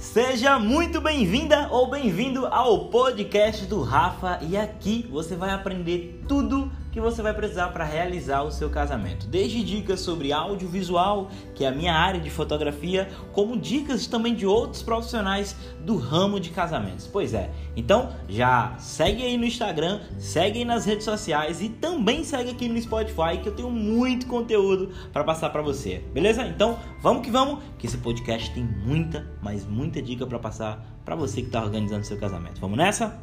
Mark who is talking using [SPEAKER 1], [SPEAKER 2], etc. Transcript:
[SPEAKER 1] Seja muito bem-vinda ou bem-vindo ao podcast do Rafa. E aqui você vai aprender tudo que você vai precisar para realizar o seu casamento. Desde dicas sobre audiovisual, que é a minha área de fotografia, como dicas também de outros profissionais do ramo de casamentos. Pois é, então já segue aí no Instagram, segue aí nas redes sociais e também segue aqui no Spotify que eu tenho muito conteúdo para passar para você. Beleza? Então vamos que vamos, que esse podcast tem muita, mas muita dica para passar para você que está organizando seu casamento. Vamos nessa?